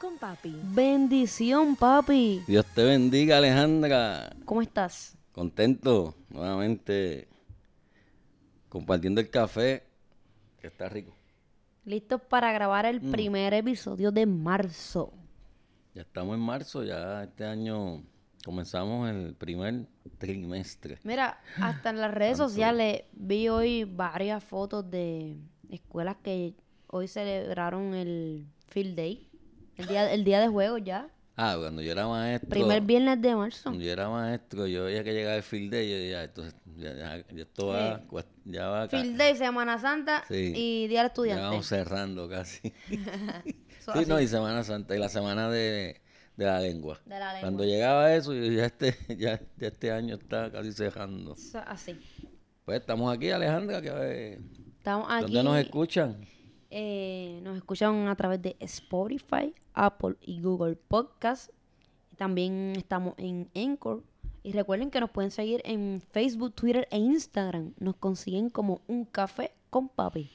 con Papi. Bendición, papi. Dios te bendiga, Alejandra. ¿Cómo estás? Contento, nuevamente compartiendo el café, que está rico. Listos para grabar el Mm. primer episodio de marzo. Ya estamos en marzo, ya este año comenzamos el primer trimestre. Mira, hasta en las redes Tanto. sociales vi hoy varias fotos de escuelas que hoy celebraron el Field Day, el día, el día de juego ya, Ah, cuando yo era maestro, primer viernes de marzo. cuando yo era maestro, yo veía que llegaba el field day, yo decía, entonces, ya, ya- ya esto va, cuest- ya va, Field Day, Semana Santa Sí. y Día del ya Estudiante. vamos cerrando casi. Sí, así, no, y Semana Santa, y la semana de, de la lengua. de la lengua. Cuando llegaba eso, yo ya este, ya, ya este año está casi cerrando. Así. Pues estamos aquí, Alejandra, que eh, Estamos aquí. ¿dónde nos escuchan? Eh, nos escuchan a través de Spotify, Apple y Google Podcast. También estamos en Anchor. Y recuerden que nos pueden seguir en Facebook, Twitter e Instagram. Nos consiguen como un café con papi.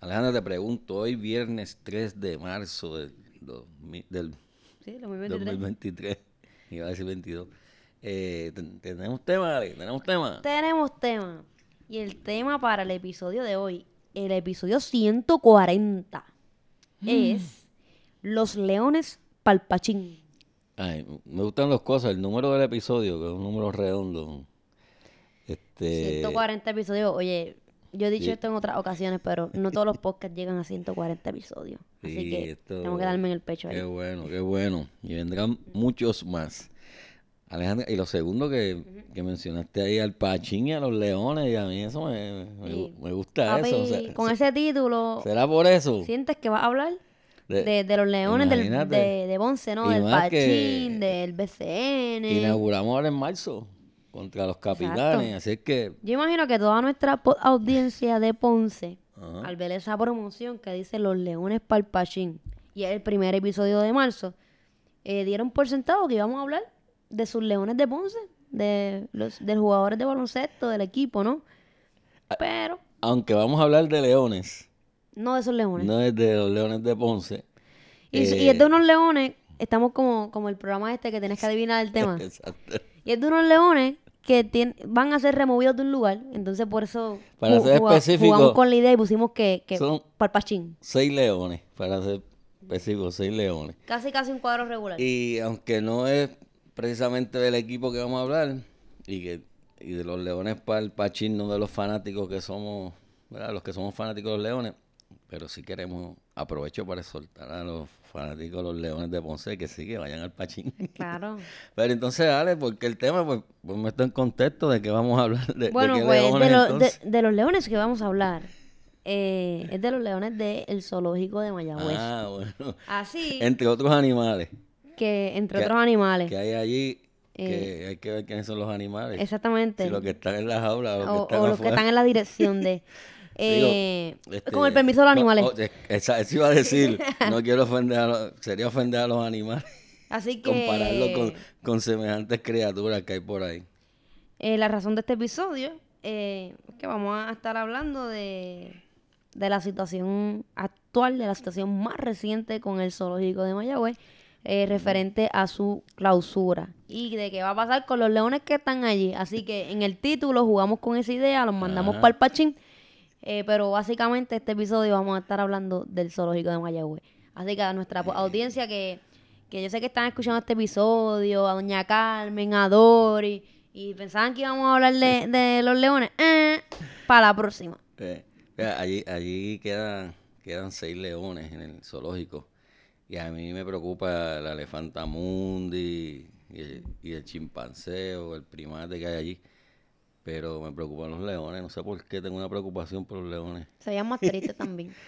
Alejandra, te pregunto, hoy viernes 3 de marzo del, 2000 del Sí, 2023. 2023, iba a decir 22. Eh, ten- ¿Tenemos tema, Ale? ¿Tenemos tema? Tenemos tema. Y el tema para el episodio de hoy, el episodio 140, es Los Leones Palpachín. Ay, me gustan las cosas, el número del episodio, que es un número redondo. Este, 140 episodios. Oye, yo he dicho Sí. esto en otras ocasiones, pero no todos los podcasts llegan a 140 episodios. Así sí, que esto- tengo que darme en el pecho Qué ahí. bueno, qué bueno. Y vendrán muchos más. Alejandra, y lo segundo que, que mencionaste ahí, al Pachín y a los leones, y a mí eso me, me, Sí. me gusta Papi, eso. o sea, con se- ese título, ¿Será por eso? ¿sientes que vas a hablar? De- De, de los leones del, de, de Bonce, ¿no? Del Pachín, del BCN. Inauguramos ahora en marzo contra los capitanes, así es que Yo imagino que toda nuestra audiencia de Ponce, al ver esa promoción que dice Los Leones Palpachín, y es el primer episodio de marzo, eh, dieron por sentado que íbamos a hablar de sus Leones de Ponce, de los de jugadores de baloncesto del equipo, ¿no? Pero aunque vamos a hablar de leones, no de esos leones. no es de los leones de Ponce. y, y eh, es de unos leones, estamos como, como el programa este que tienes que adivinar el tema. Exacto. Y es de unos leones que tien- van a ser removidos de un lugar. Entonces, por eso Para ser específico, jugamos con la idea y pusimos que, que son- Palpachín. Seis leones, para ser específico, seis leones. Casi, casi un cuadro regular. Y aunque no es precisamente del equipo que vamos a hablar, y que y de los leones para el Pachín, no de los fanáticos que somos, ¿verdad? los que somos fanáticos de los leones, pero sí queremos, aprovecho para exhortar a los fanáticos de los leones de Ponce que sí, que vayan al Pachín. Claro. Pero entonces, Ale, porque el tema, pues, pues me está en contexto de que vamos a hablar de, de Bueno, qué pues de, lo- de- de los leones que vamos a hablar. eh, es de los leones del zoológico de Mayagüez. Ah, bueno. Así Entre otros animales que, entre que- otros animales. que hay allí, Eh, que hay que ver quiénes son los animales. Exactamente. Si los que están en la jaula o los o, que están o los que están en la dirección de... eh, Este, con el permiso de los animales. oh, esa- eso iba a decir, no quiero ofender a los, sería ofender a los animales, Así que... compararlo con, con semejantes criaturas que hay por ahí. Eh, la razón de este episodio eh, es que vamos a estar hablando de, de la situación actual, de la situación más reciente con el zoológico de Mayagüez, eh, referente a su clausura y de qué va a pasar con los leones que están allí. Así que en el título jugamos con esa idea, los mandamos para el pachín, eh, pero básicamente este episodio vamos a estar hablando del zoológico de Mayagüez. Así que a nuestra audiencia que, que yo sé que están escuchando este episodio, a Doña Carmen, a Dori, y pensaban que íbamos a hablar de, de los leones, eh, para la próxima. Eh, allí allí quedan, quedan seis leones en el zoológico. Y a mí me preocupa la elefanta mundi y el, y el chimpancé o el primate que hay allí. Pero me preocupan los leones. No sé por qué tengo una preocupación por los leones. Se veían más tristes también.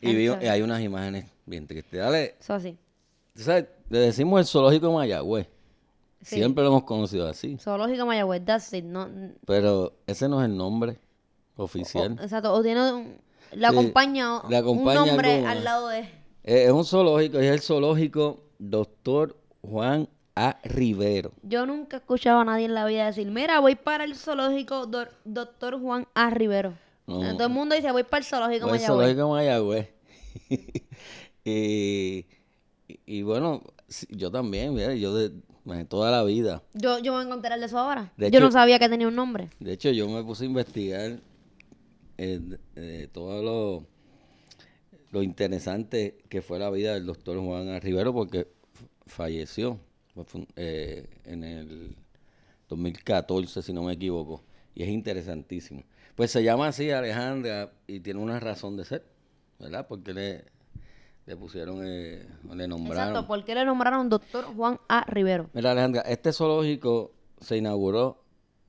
Y, vi- hay unas imágenes bien tristes. Dale, Eso así. tú sabes, le decimos el zoológico de Mayagüez. Sí. Siempre lo hemos conocido así. Zoológico Mayagüez, that's it. No, Pero ese no es el nombre o, oficial. exacto, o tiene un- le Sí, acompaña, le acompaña un nombre al lado de... Eh, es un zoológico, es el zoológico Doctor Juan A. Rivero. Yo nunca he escuchado a nadie en la vida decir, mira, voy para el zoológico Dor- Doctor Juan A. Rivero. No. Todo el mundo dice, voy para el zoológico Pues el Mayagüez. zoológico Mayagüez. y, y- bueno, yo también, mira, yo de, toda la vida. Yo, yo me voy a encontrar de eso ahora. De yo no sabía que tenía un nombre. De hecho, yo me puse a investigar eh, de- de todo lo, interesante que fue la vida del doctor Juan A. Rivero porque falleció eh, en el 2014, si no me equivoco. Y es interesantísimo. Pues se llama así Alejandra y tiene una razón de ser, ¿verdad? Porque le, le pusieron, eh, le nombraron. Exacto, ¿por qué le nombraron Doctor Juan A. Rivero? Mira, Alejandra, este zoológico se inauguró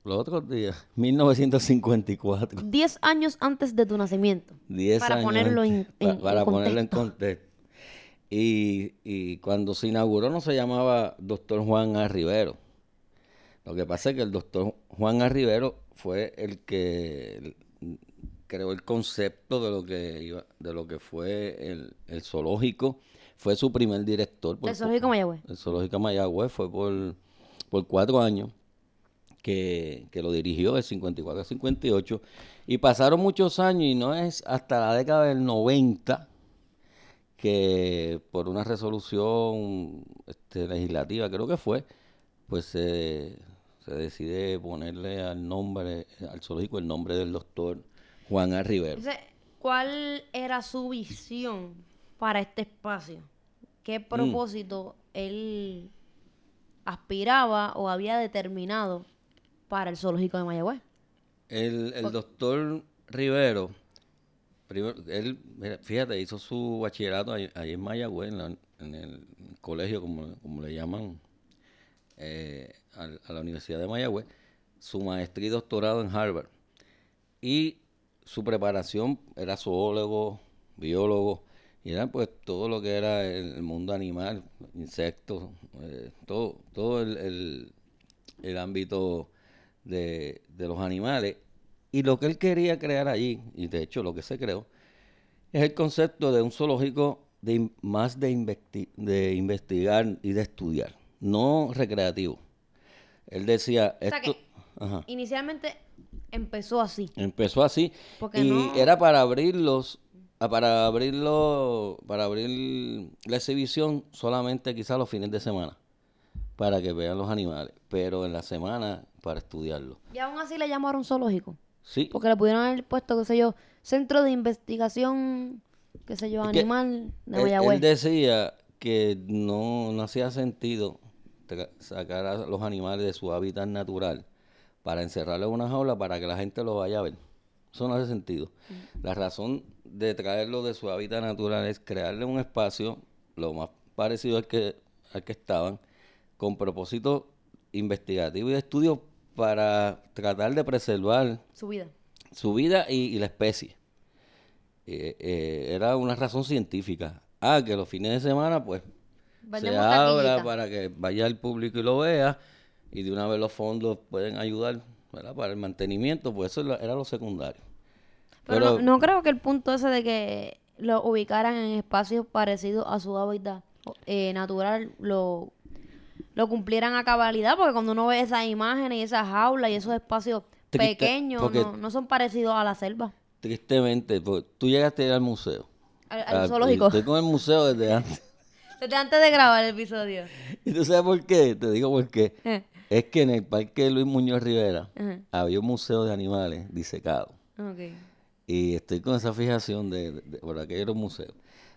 los otros días, 1954. Diez años antes de tu nacimiento. 10 Para años ponerlo en- para ponerlo en contexto. contexto. Y, y cuando se inauguró no se llamaba doctor Juan A. Rivero. Lo que pasa es que el doctor Juan A. Rivero fue el que creó el concepto de lo que iba, de lo que fue el, el zoológico. Fue su primer director. por- El zoológico Mayagüez. el zoológico Mayagüez fue por, por cuatro años que, que lo dirigió de 54 a 58 y pasaron muchos años y no es hasta la década del 90 que por una resolución este, legislativa creo que fue pues se se decide ponerle al nombre al zoológico el nombre del doctor Juan A. Rivero ¿cuál era su visión para este espacio? Mm. ¿Qué propósito él aspiraba o había determinado para el zoológico de Mayagüez? El, el doctor Rivero, primero, él, fíjate, hizo su bachillerato ahí, ahí en Mayagüez, en, la- en el colegio, como, como le llaman, eh, a, la Universidad de Mayagüez, su maestría y doctorado en Harvard. Y su preparación era zoólogo, biólogo, y era pues todo lo que era el, el mundo animal, insectos, eh, todo, todo el, el- el ámbito de, de los animales. Y lo que él quería crear allí, y de hecho lo que se creó, es el concepto de un zoológico de, más de, investi- de investigar y de estudiar, no recreativo. Él decía, sea esto... que- Ajá. Inicialmente empezó así. Empezó así Porque y no- era para abrirlos, ah, para abrirlo, para abrir la exhibición solamente quizás los fines de semana, para que vean los animales, pero en la semana para estudiarlos. Y aún así le llamaron zoológico. Sí, Porque le pudieron haber puesto, qué sé yo, centro de investigación, qué sé yo, Es animal de él, Mayagüez. él decía que no, no hacía sentido sacar a los animales de su hábitat natural para encerrarlos en una jaula para que la gente lo vaya a ver. Eso no hace sentido. La razón de traerlo de su hábitat natural es crearle un espacio lo más parecido al que, al que estaban, con propósito investigativo y de estudio para tratar de preservar Su vida. su vida y, y la especie. Eh, eh, era una razón científica. Ah, que los fines de semana, pues, se abra taquillita. para que vaya el público y lo vea, y de una vez los fondos pueden ayudar ¿verdad? para el mantenimiento, pues eso era era lo secundario. Pero, Pero, no, no creo que el punto ese de que lo ubicaran en espacios parecidos a su hábitat eh, natural lo, lo cumplieran a cabalidad, porque cuando uno ve esas imágenes y esas jaulas y esos espacios Triste, pequeños, porque- no, no son parecidos a la selva, tristemente, pues, tú llegaste a ir al museo. al, al Ah, zoológico. Estoy con el museo desde antes. Desde antes de grabar el episodio. ¿Y tú sabes por qué? Te digo por qué. Eh, Es que en el Parque Luis Muñoz Rivera ajá, había un museo de animales disecados. ok. Y estoy con esa fijación de, de- por aquellos museos.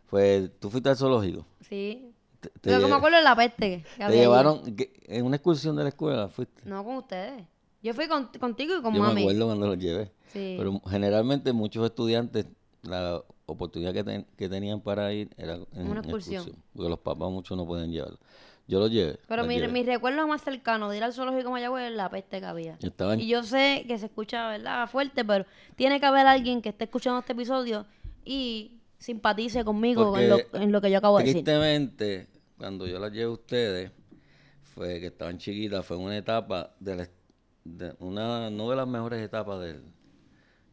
Pues tú fuiste al zoológico. Sí. Te, Lo me lle- acuerdo es la peste que te había llevaron que- en una excursión de la escuela, fuiste. No con ustedes. Yo fui con- contigo y con Yo mami. me acuerdo cuando los llevé. Sí. Pero generalmente muchos estudiantes, la oportunidad que, ten- que tenían para ir era en Una excursión. Porque los papás muchos no pueden llevarlo. Yo los llevé. Pero mi, llevé. mi recuerdo más cercano de ir al zoológico Mayagüez es la peste que había. Estaban- Y yo sé que se escucha, ¿verdad? Fuerte, pero tiene que haber alguien que esté escuchando este episodio y simpatice conmigo en lo, en lo que yo acabo de decir. Tristemente, cuando yo las llevé a ustedes, fue que estaban chiquitas, fue una etapa de, la- de una, no de las mejores etapas del,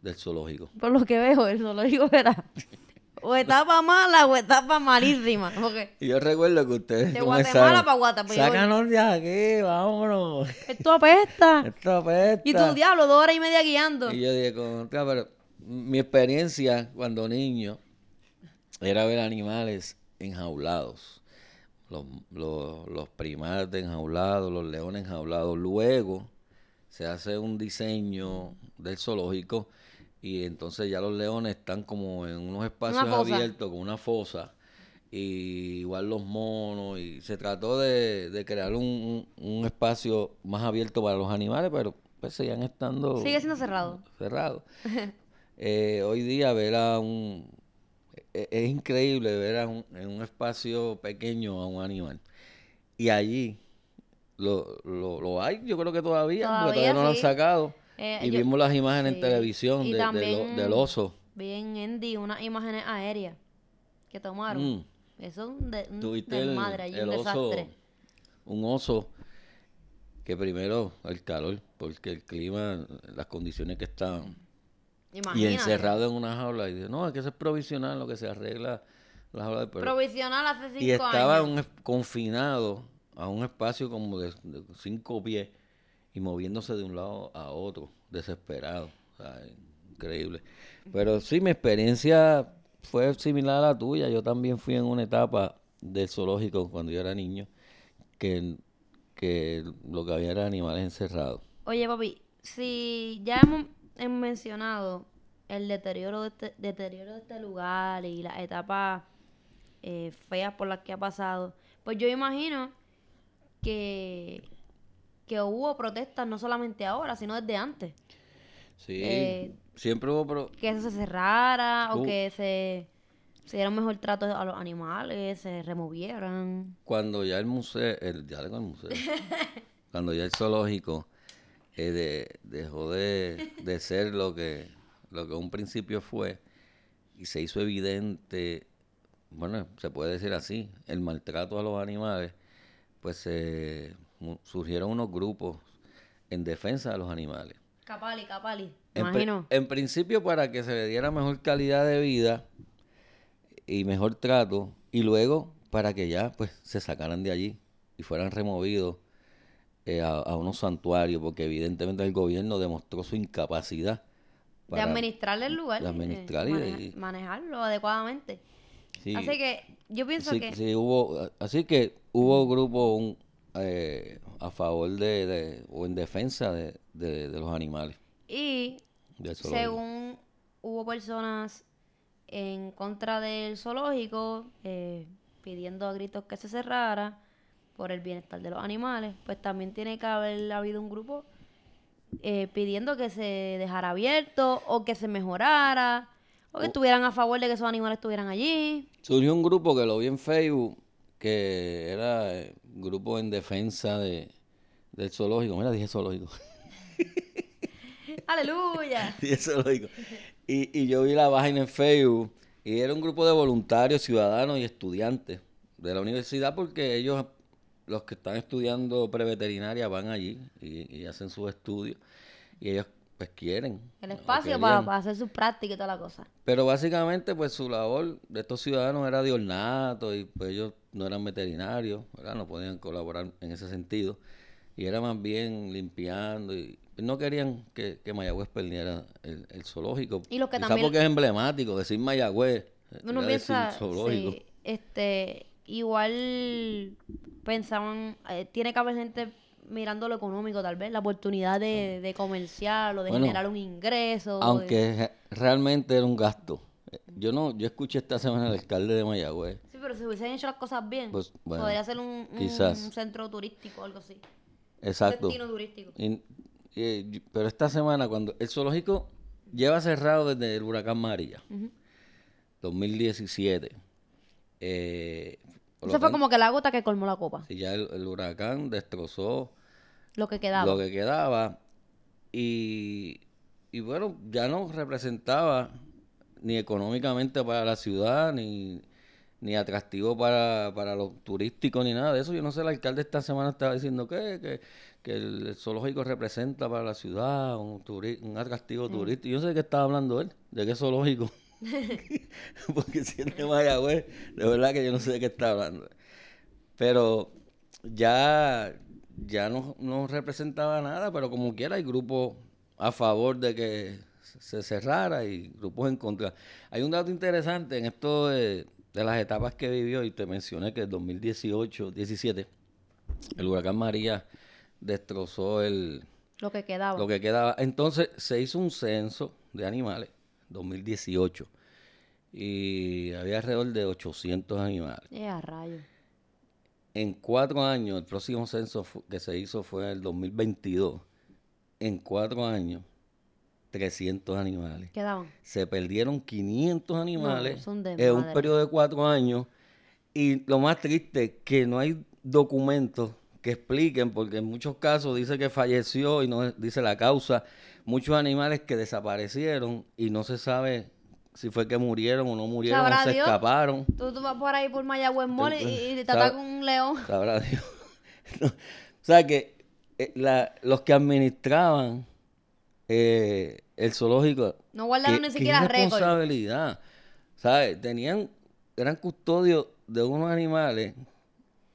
del zoológico. Por lo que veo, el zoológico era o etapa mala o etapa malísima. Porque Y yo recuerdo que ustedes De Guatemala pa' Guatapé, Sácanos de aquí, vámonos. esto apesta. Esto apesta". Y tu diablo, dos horas y media guiando. Y yo dije, contra, pero mi experiencia cuando niño era ver animales enjaulados. Los, los, los primates enjaulados, los leones enjaulados. Luego se hace un diseño del zoológico y entonces ya los leones están como en unos espacios abiertos con una fosa. Y igual los monos, y se trató de, de crear un, un- un espacio más abierto para los animales, pero pues seguían estando Sigue siendo cerrado. cerrado. Eh, hoy día ver a un... e- Es, increíble ver a un- en un espacio pequeño a un animal. Y allí lo, lo, lo hay, yo creo que todavía, porque Todavía todavía no lo han sacado. Eh, y yo- vimos las imágenes sí. en televisión de- de lo- del oso. Vi en Andy unas imágenes aéreas que tomaron. Mm. Eso es de, un Tuviste el, desmadre allí, el un oso, desastre. un oso que primero el calor, porque el clima, las condiciones que estaban. Y encerrado en una jaula. Y dice, no, es que eso es provisional, lo que se arregla la jaula. Pero, Provisional hace cinco y estaba años. un confinado a un espacio como de, de cinco pies y moviéndose de un lado a otro, desesperado. O sea, increíble. Pero sí, mi experiencia fue similar a la tuya. Yo también fui en una etapa del zoológico cuando yo era niño, que, que lo que había era animales encerrados. Oye, papi, si ya hemos mencionado el deterioro de este, deterioro de este lugar y las etapas eh, feas por las que ha pasado, pues yo imagino que, que hubo protestas no solamente ahora, sino desde antes. Sí, Eh, siempre hubo... pro- Que eso se cerrara o que se, se diera un mejor trato a los animales, se removieran. cuando ya el museo, el, ya el museo, cuando ya el zoológico eh, de- dejó de, de ser lo que, lo que un principio fue y se hizo evidente, bueno, se puede decir así, el maltrato a los animales, pues surgieron unos grupos en defensa de los animales. Capali, Capali. En, Imagino. en principio para que se le diera mejor calidad de vida y mejor trato y luego para que ya pues se sacaran de allí y fueran removidos eh, a, a unos santuarios porque evidentemente el gobierno demostró su incapacidad de para- administrarle el lugar. de eh, administrar y de- maneja- manejarlo adecuadamente. sí, Así que yo pienso sí- que... sí hubo así que hubo grupos un, eh, a favor de, de- o en defensa de, de- de los animales Y según hubo personas en contra del zoológico eh, pidiendo a gritos que se cerrara por el bienestar de los animales, pues también tiene que haber habido un grupo eh, pidiendo que se dejara abierto o que se mejorara o que estuvieran a favor de que esos animales estuvieran allí. Surgió un grupo que lo vi en Facebook, que era eh, grupo en defensa de, del zoológico. Mira, dije zoológico. ¡Aleluya! dije zoológico. Y, y yo vi la página en Facebook y era un grupo de voluntarios, ciudadanos y estudiantes de la universidad porque ellos, los que están estudiando preveterinaria, van allí y, y hacen sus estudios y ellos pues quieren. El espacio para, para hacer su práctica y toda la cosa. Pero básicamente, pues su labor de estos ciudadanos era de ornato y pues ellos no eran veterinarios, ¿verdad? No podían colaborar en ese sentido. Y era más bien limpiando y no querían que, que Mayagüez perdiera el, el zoológico. Y lo que Quizá también- porque es emblemático decir Mayagüez. Uno piensa, zoológico. sí, este, igual pensaban, eh, tiene que haber gente mirando lo económico tal vez, la oportunidad de, de comercial o de Bueno, generar un ingreso. de- Aunque re- realmente era un gasto. Eh, Yo no, yo escuché esta semana al alcalde de Mayagüez. Sí, pero si hubiesen hecho las cosas bien, Pues, bueno, podría ser un, un quizás. centro turístico o algo así. Exacto. Destino turístico. Y- y- pero esta semana, cuando el zoológico lleva cerrado desde el huracán María, 2017. Eh, por lo Eso fue como que la gota que colmó la copa, si ya el, el huracán destrozó lo que quedaba. lo que quedaba y, y bueno, ya no representaba ni económicamente para la ciudad, ni, ni atractivo para, para los turísticos ni nada de eso. Yo no sé, el alcalde esta semana estaba diciendo que, que, que el zoológico representa para la ciudad un, turi- un atractivo turístico. Yo no sé de qué estaba hablando él, de qué zoológico. Porque si es de Mayagüez, de verdad que yo no sé de qué está hablando. Pero ya, ya no, no representaba nada, pero como quiera hay grupos a favor de que se cerrara y grupos en contra. Hay un dato interesante en esto de, de las etapas que vivió y te mencioné que en 2018, 17, el huracán María destrozó el, Lo que quedaba. lo que quedaba. Entonces se hizo un censo de animales, 2018, y había alrededor de 800 animales. Eh, a rayos. En cuatro años, el próximo censo que se hizo fue en el 2022. En cuatro años, 300 animales. Quedaban. Se perdieron 500 animales en un periodo de cuatro años. Y lo más triste, que no hay documentos que expliquen, porque en muchos casos dice que falleció y no dice la causa. Muchos animales que desaparecieron y no se sabe si fue que murieron o no murieron o se Dios. escaparon. Tú, tú vas por ahí por Mayagüez Mall y, y te ataca un león. Sabrá Dios. No, O sea que eh, la- los que administraban eh, el zoológico. No guardaron ni siquiera récord. responsabilidad. ¿Sabes? Tenían, eran custodios de unos animales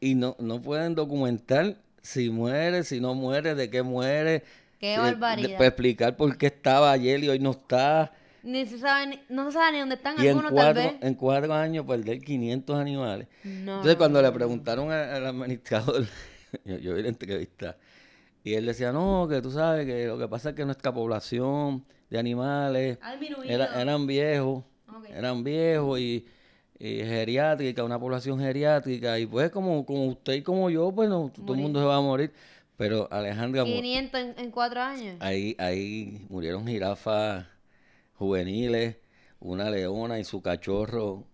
y no, no pueden documentar si muere, si no muere, de qué muere. Qué eh, barbaridad. para explicar por qué estaba ayer y hoy no está. Ni se sabe, ni- no se sabe ni dónde están Y en algunos tal vez. en cuatro años perder 500 animales. No, Entonces, cuando le preguntaron al administrador, yo, yo vi la entrevista, y él decía, no, que tú sabes que lo que pasa es que nuestra población de animales era- eran viejos, eran viejos y, y geriátrica, una población geriátrica, y pues como, como usted y como yo, pues no, todo el mundo se va a morir. Pero Alejandra, mu- 500 en, en cuatro años. ahí, ahí murieron jirafas juveniles, una leona y su cachorro,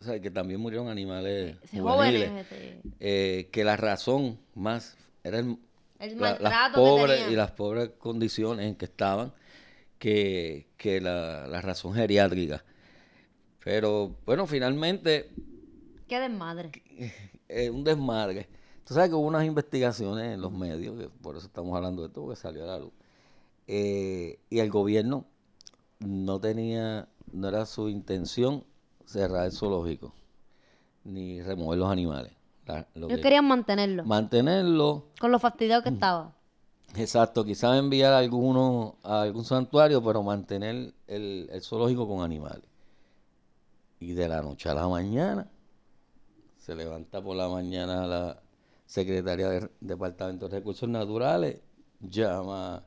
o sea, que también murieron animales Ese juveniles jóvenes, este, eh, que la razón más era el- el la- las que pobres y las pobres condiciones en que estaban que, que la, la razón geriátrica. Pero bueno, finalmente Qué desmadre. es un desmadre. Tú sabes que hubo unas investigaciones en los medios, que por eso estamos hablando de esto, porque salió a la luz. Eh, y el gobierno no tenía, no era su intención cerrar el zoológico, ni remover los animales. La- lo Ellos que- querían mantenerlo. mantenerlo con lo fastidiado que estaba. Exacto, quizás enviar a alguno a algún santuario, pero mantener el, el zoológico con animales. Y de la noche a la mañana, se levanta por la mañana la secretaria del Departamento de Recursos Naturales, llama,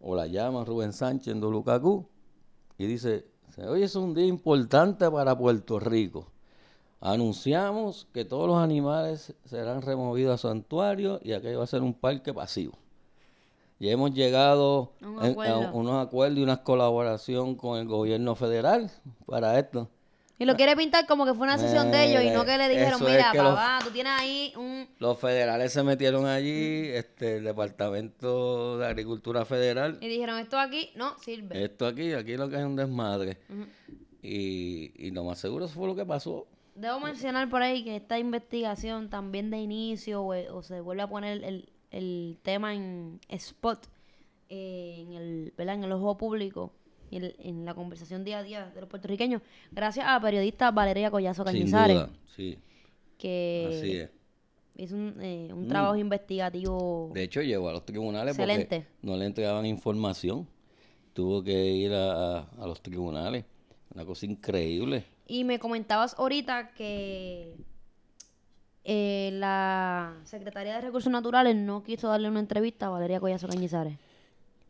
o la llama Rubén Sánchez en Dolucacú, y dice, hoy es un día importante para Puerto Rico. Anunciamos que todos los animales serán removidos a santuarios y aquello va a ser un parque pasivo. Ya hemos llegado Un en- a unos acuerdos y una colaboración con el gobierno federal para esto. Y lo quiere pintar como que fue una sesión de ellos y no que le dijeron, Eso es mira, los- papá, tú tienes ahí un... Los federales se metieron allí, este, el Departamento de Agricultura Federal, Y dijeron, esto aquí no sirve. esto aquí, aquí lo que es un desmadre. y, y lo más seguro eso fue lo que pasó. Debo mencionar por ahí que esta investigación también de inicio o, o se vuelve a poner el, el tema en spot eh, en el ¿verdad? en el ojo público en, en la conversación día a día de los puertorriqueños gracias a la periodista Valeria Collazo Sin Cañizares duda, sí, que así es. hizo un, eh, un Mm. trabajo investigativo De hecho, llegó a los tribunales Excelente. porque no le entregaban información. Tuvo que ir a, a- a los tribunales. Una cosa increíble. Y me comentabas ahorita que eh, la Secretaría de Recursos Naturales no quiso darle una entrevista a Valeria Collazo Cañizares.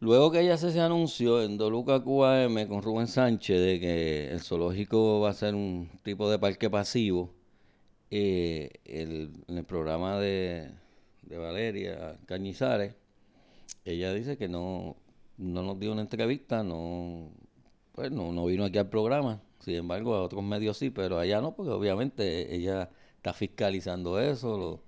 Luego que ella se, se anunció en Doluca QAM con Rubén Sánchez de que el zoológico va a ser un tipo de parque pasivo, eh, el- en el programa de, de Valeria Cañizares, ella dice que no, no nos dio una entrevista, no, pues no, no vino aquí al programa. Sin embargo, a otros medios sí, pero allá no, porque obviamente ella está fiscalizando eso. Lo,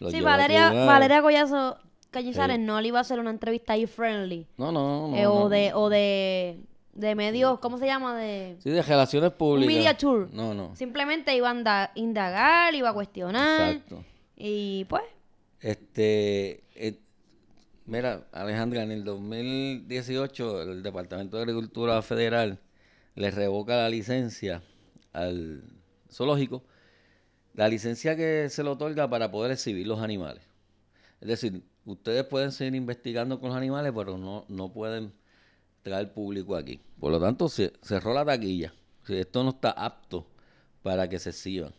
lo Sí, Valeria. Valeria Collazo Cañizares no le iba a hacer una entrevista ahí friendly. No, no, no. eh, o no. de, o de de medios, ¿cómo se llama? De Sí, de relaciones públicas. media tour. No, no. simplemente iba a indagar, iba a cuestionar Exacto. y pues Este, eh, mira, Alejandra, en el 2018 el Departamento de Agricultura Federal le revoca la licencia al zoológico, la licencia que se le otorga para poder exhibir los animales. Es decir, ustedes pueden seguir investigando con los animales, pero no, no pueden traer público aquí. Por lo tanto, se cerró la taquilla. Si esto no está apto para que se exhiban.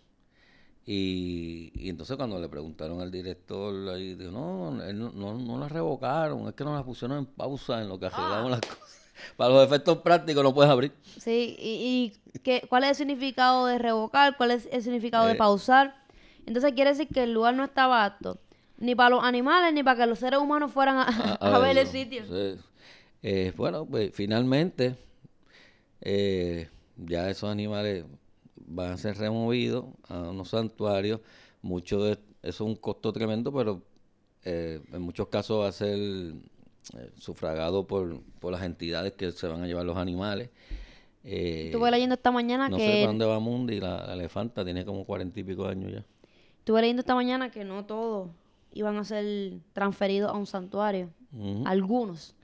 Y, y entonces cuando le preguntaron al director, ahí dijo, no, él no, no, no la revocaron, es que no la pusieron en pausa en lo que arreglamos las cosas. Para los efectos prácticos no puedes abrir. sí, y, y ¿qué, ¿cuál es el significado de revocar? ¿Cuál es el significado de Eh. pausar? Entonces quiere decir que el lugar no estaba apto, ni para los animales, ni para que los seres humanos fueran a, a ver el sitio. Sí. Eh, bueno, pues finalmente eh, ya esos animales van a ser removidos a unos santuarios. Mucho de eso es un costo tremendo, pero eh, en muchos casos va a ser sufragado por, por las entidades que se van a llevar los animales. Eh, Estuve leyendo esta mañana no sé que para dónde va Mundi, la, la elefanta tiene como cuarenta y pico de años ya. estuve leyendo esta mañana que no todos iban a ser transferidos a un santuario. Algunos.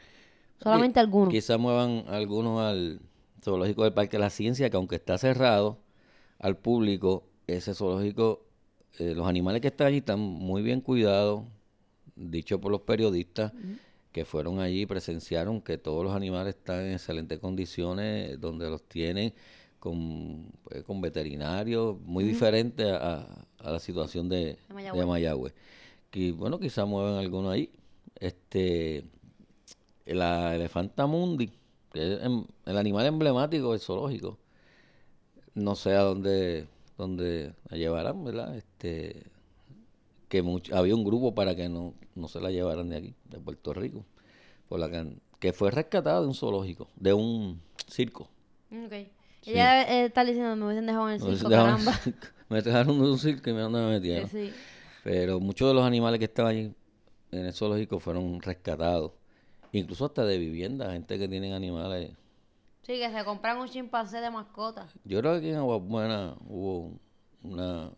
Solamente algunos. Quizás muevan algunos al zoológico del Parque de la Ciencia, que aunque está cerrado al público, ese zoológico, eh, los animales que están allí están muy bien cuidados, dicho por los periodistas que fueron allí y presenciaron que todos los animales están en excelentes condiciones, donde los tienen con, pues, con veterinarios, muy diferente a, a la situación de, De de Mayagüez. Que, bueno, quizás muevan algunos ahí. Este, la elefanta mundi, que es em- el animal emblemático del zoológico, no sé a dónde, dónde la llevarán, ¿verdad? Este, que había un grupo para que no, no se la llevaran de aquí, de Puerto Rico, por la can- que fue rescatada de un zoológico, de un circo. Ok. Ella eh, está diciendo, me hubiesen dejado en el circo, caramba. me dejaron de un circo y me me metieron. Sí. Pero muchos de los animales que estaban allí en el zoológico fueron rescatados. Incluso hasta de vivienda, gente que tienen animales. Sí, que se compran un chimpancé de mascota. Yo creo que aquí en Agua Buena hubo una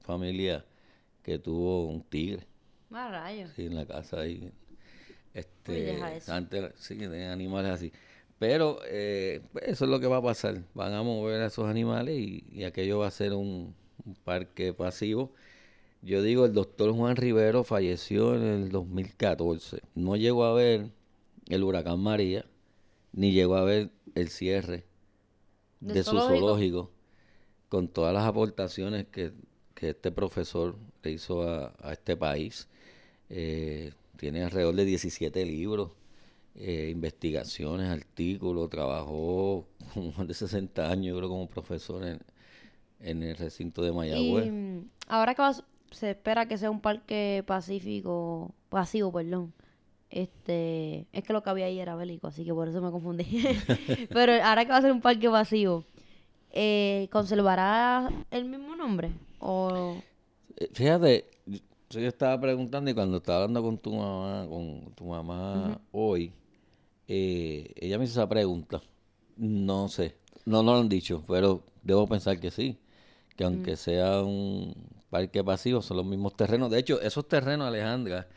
familia que tuvo un tigre Más rayos. sí, en la casa ahí. Este, Uy, deja eso. Antes, sí, tenían animales así. Pero eh, pues, eso es lo que va a pasar. Van a mover a esos animales y, y aquello va a ser un, un parque pasivo. Yo digo, el doctor Juan Rivero falleció en el 2014. No llegó a ver el huracán María, ni llegó a ver el cierre ¿Del de su zoológico? zoológico, con todas las aportaciones que, que este profesor le hizo a, a este país. Eh, tiene alrededor de 17 libros, eh, investigaciones, artículos, trabajó con más de 60 años, yo creo, como profesor en, en el recinto de Mayagüez. ahora que va a s- se espera que sea un parque pacífico, pasivo, perdón. Este, es que lo que había ahí era bélico, así que por eso me confundí. Pero ahora que va a ser un parque pasivo, eh, ¿conservará el mismo nombre? O Eh, Fíjate, yo yo estaba preguntando y cuando estaba hablando con tu mamá, con tu mamá hoy, eh, ella me hizo esa pregunta. No sé, no, no lo han dicho, pero debo pensar que sí, que aunque sea un parque pasivo, son los mismos terrenos. De hecho, esos terrenos, Alejandra,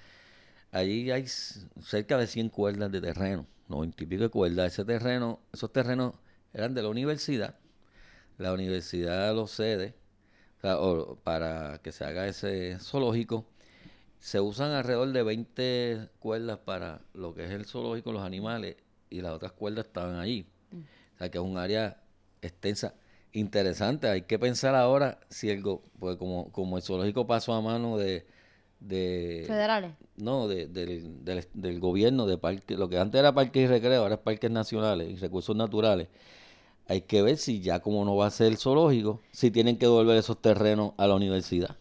allí hay cerca de 100 cuerdas de terreno, 90 y pico de cuerdas. Ese terreno, esos terrenos eran de la universidad. La universidad los cede o sea, o- para que se haga ese zoológico. Se usan alrededor de 20 cuerdas para lo que es el zoológico, los animales, y las otras cuerdas estaban allí. O sea, que es un área extensa, interesante. Hay que pensar ahora si el, go- pues como, como el zoológico pasó a mano de... de federales. no, de- del, del, del gobierno de parque, lo que antes era parques y recreo, ahora es parques nacionales y recursos naturales. Hay que ver si ya como no va a ser el zoológico, si tienen que devolver esos terrenos a la universidad.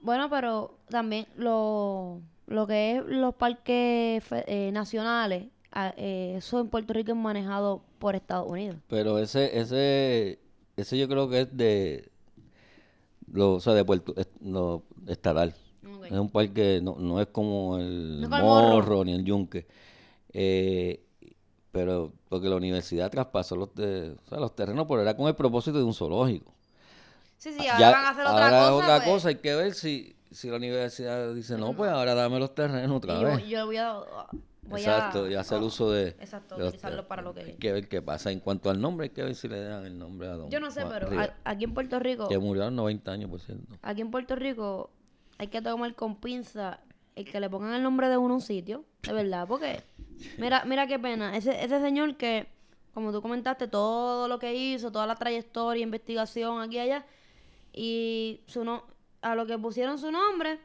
Bueno, pero también lo, lo que es los parques eh, nacionales, a- eh, eso en Puerto Rico es manejado por Estados Unidos. Pero ese, ese, ese yo creo que es de, lo, o sea, de Puerto, es- no, estatal. Ok. Es un parque, no, no es como el No. Morro ni el Yunque. Eh, pero porque la universidad traspasó los, de- o sea, los terrenos, pero era con el propósito de un zoológico. Sí, sí, ahora Ya- van a hacer otra ahora cosa. otra pues, cosa, hay que ver si, si la universidad dice, no, pues ahora dame los terrenos otra yo, vez. yo voy a... Voy Exacto, a, y hacer oh, uso de... Exacto, de utilizarlo para lo que... Hay que ver qué pasa. En cuanto al nombre, hay que ver si le dan el nombre a Don Yo no sé, Juan pero Rivera, a- aquí en Puerto Rico... Que murió a los 90 años, por cierto. Aquí en Puerto Rico hay que tomar con pinza el que le pongan el nombre de uno a un sitio, de verdad, porque mira, mira qué pena, ese, ese señor que, como tú comentaste, todo lo que hizo, toda la trayectoria, investigación aquí y allá, y su no, a lo que pusieron su nombre, eh,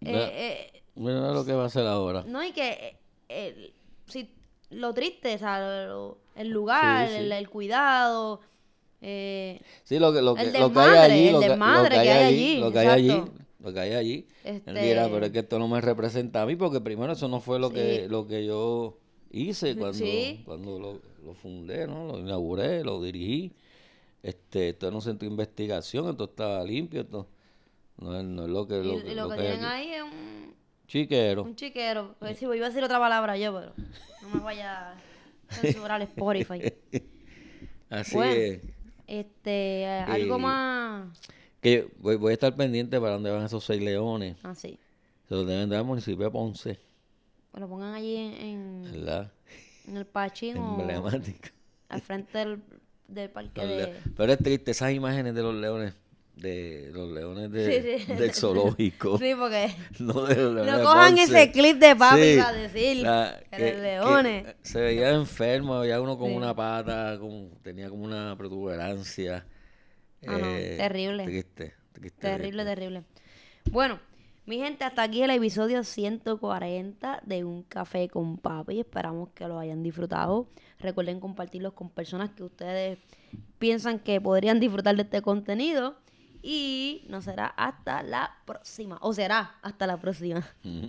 Mira. eh, Mira lo que va a hacer ahora. no, y que eh, el- si, lo triste, o sea, lo- el lugar, Sí, sí. El, el cuidado, eh, Sí, lo que, lo que, El lo que hay allí, el lo que, lo desmadre que hay allí, lo que hay allí, lo que hay allí. Él Este- dirá, pero es que esto no me representa a mí, porque primero eso no fue lo que lo que yo hice cuando, cuando lo, lo fundé, ¿no? Lo inauguré, lo dirigí. Este, esto era un centro de investigación, esto estaba limpio, esto no es, no es lo que, y, lo, y lo que tienen ahí es un... Chiquero. Un chiquero. Pues sí, iba a decir otra palabra yo, pero no me vaya a censurar Spotify. Así Bueno. es. Este, eh, algo más Que voy, voy a estar pendiente para dónde van esos seis leones. así. Se los deben dar al municipio de Ponce, lo pongan allí en, en, ¿verdad? en el Pachín o Emblemático. al frente del, del parque de... Pero es triste esas imágenes de los leones, de los leones de, Sí, sí. del zoológico. Sí, porque No, de los leones no de cojan ese clip de papi para decir la- que, que- los leones. que se veía enfermo, había uno con una pata, con, tenía como una protuberancia. Ah, no, terrible. Triste, triste, Terrible, triste. terrible. Bueno, mi gente, hasta aquí el episodio 140 de Un Café con Papi. Esperamos que lo hayan disfrutado. Recuerden compartirlos con personas que ustedes piensan que podrían disfrutar de este contenido. Y nos será hasta la próxima. O será hasta la próxima.